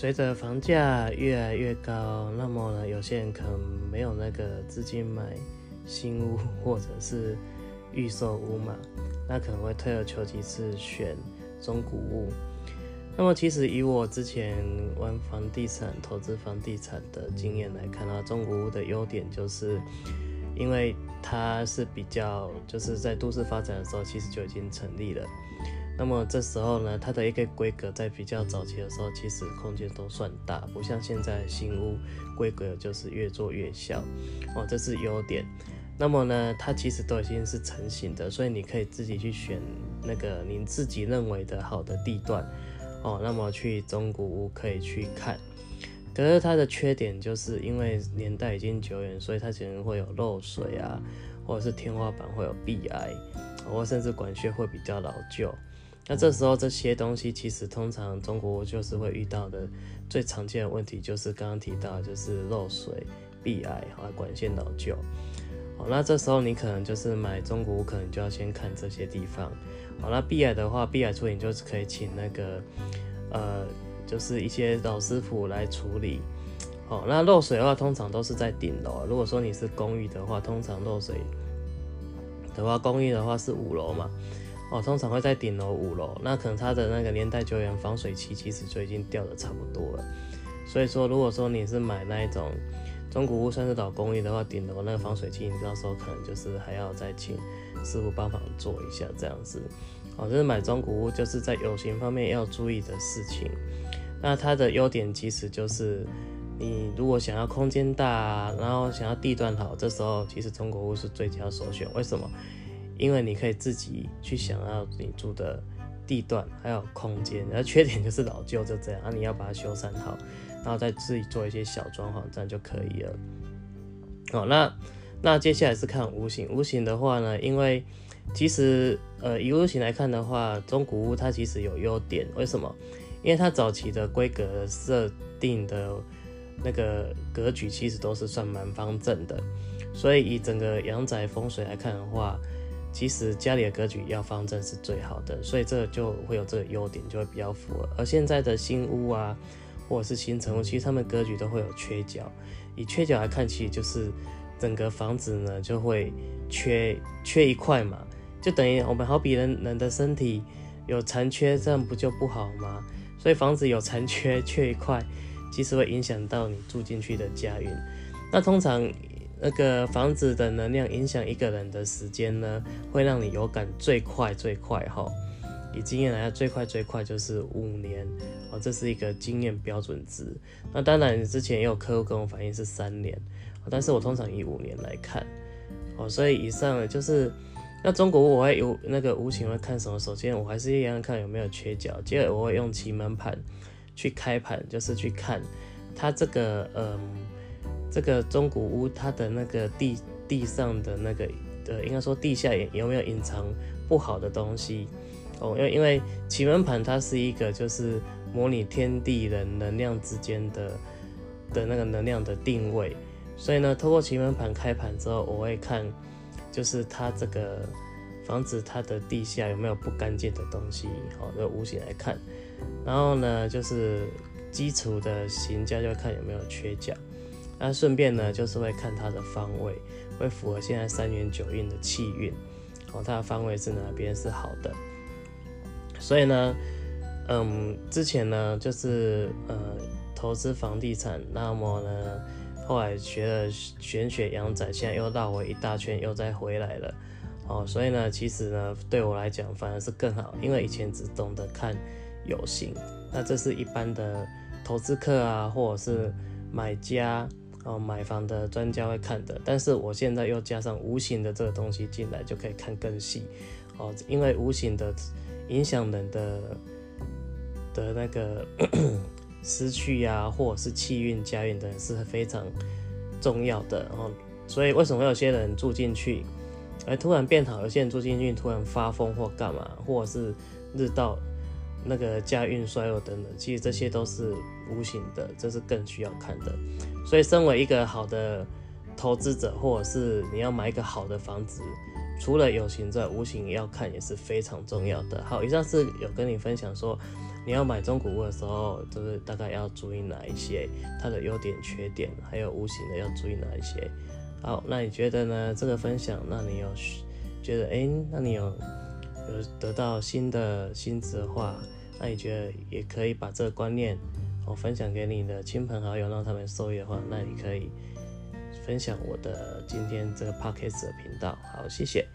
随着房价越来越高，那么呢，有些人可能没有那个资金买新屋或者是预售屋嘛，那可能会退而求其次选中古屋。那么其实以我之前玩房地产、投资房地产的经验来看啊，中古屋的优点就是，因为它是比较就是在都市发展的时候，其实就已经成立了。那么这时候呢，它的一个规格在比较早期的时候，其实空间都算大，不像现在新屋规格就是越做越小哦，这是优点。那么呢，它其实都已经是成型的，所以你可以自己去选那个您自己认为的好的地段哦。那么去中古屋可以去看，可是它的缺点就是因为年代已经久远，所以它可能会有漏水啊，或者是天花板会有壁癌，或甚至管线会比较老旧。那这时候这些东西其实通常中国就是会遇到的最常见的问题，就是刚刚提到就是漏水、壁癌和管线老旧。好，那这时候你可能就是买中国，可能就要先看这些地方。好，那壁癌的话，壁癌处理就是可以请那个呃，就是一些老师傅来处理。好，那漏水的话，通常都是在顶楼。如果说你是公寓的话，通常漏水的话，公寓的话是五楼嘛。哦，通常会在顶楼五楼，那可能它的那个年代久远，防水漆其实就已经掉的差不多了。所以说，如果说你是买那一种中古屋，算是老公寓的话，顶楼那个防水漆，你到时候可能就是还要再请师傅帮忙做一下这样子。哦，就是买中古屋，就是在有形方面要注意的事情。那它的优点其实就是，你如果想要空间大，然后想要地段好，这时候其实中古屋是最佳首选。为什么？因为你可以自己去想要你住的地段，还有空间，然后缺点就是老旧就这样啊，你要把它修缮好，然后再自己做一些小装潢，这样就可以了。好，那那接下来是看屋型，屋型的话呢，因为其实呃以屋型来看的话，中古屋它其实有优点，为什么？因为它早期的规格设定的那个格局其实都是算蛮方正的，所以以整个阳宅风水来看的话。其实家里的格局要方正是最好的，所以这就会有这个优点，就会比较符合。而现在的新屋啊，或者是新成屋，其实他们格局都会有缺角。以缺角来看，其实就是整个房子呢就会缺缺一块嘛，就等于我们好比人人的身体有残缺，这样不就不好吗？所以房子有残缺缺一块，其实会影响到你住进去的家运。那通常。那个房子的能量影响一个人的时间呢，会让你有感最快最快哈。以经验来看，最快最快就是五年哦，这是一个经验标准值。那当然，之前也有客户跟我反映是三年，但是我通常以五年来看哦。所以以上就是那中国我会有那个无形会看什么？首先我还是一样看有没有缺角，接着我会用奇门盘去开盘，就是去看它这个嗯。这个中古屋，它的那个地地上的那个，呃，应该说地下有没有隐藏不好的东西哦？因为因为奇门盘它是一个就是模拟天地人能量之间的的那个能量的定位，所以呢，透过奇门盘开盘之后，我会看就是它这个房子它的地下有没有不干净的东西，好，用五行来看，然后呢，就是基础的形家就看有没有缺角。那顺便呢，就是会看它的方位，会符合现在三元九运的气运，哦，它的方位是哪边是好的。所以呢，嗯，之前呢就是呃投资房地产，那么呢后来学了玄学阳宅，现在又绕回一大圈，又再回来了，哦，所以呢，其实呢对我来讲反而是更好，因为以前只懂得看有形，那这是一般的投资客啊，或者是买家。哦，买房的专家会看的，但是我现在又加上无形的这个东西进来，就可以看更细。哦，因为无形的影响人的的那个失去呀，或者是气运家运的是非常重要的。哦，所以为什么有些人住进去，而突然变好，有些人住进去突然发疯或干嘛，或者是日到那个家运衰弱等等，其实这些都是无形的，这是更需要看的。所以，身为一个好的投资者，或者是你要买一个好的房子，除了有形之外，无形也要看也是非常重要的。好，以上是有跟你分享说你要买中古屋的时候，就是大概要注意哪一些它的优点、缺点，还有无形的要注意哪一些。好，那你觉得呢？这个分享，那你有觉得哎，那你有有得到新的新知的话，那你觉得也可以把这个观念我分享给你的亲朋好友，让他们受益的话，那你可以分享我的今天这个 podcast 的频道。好，谢谢。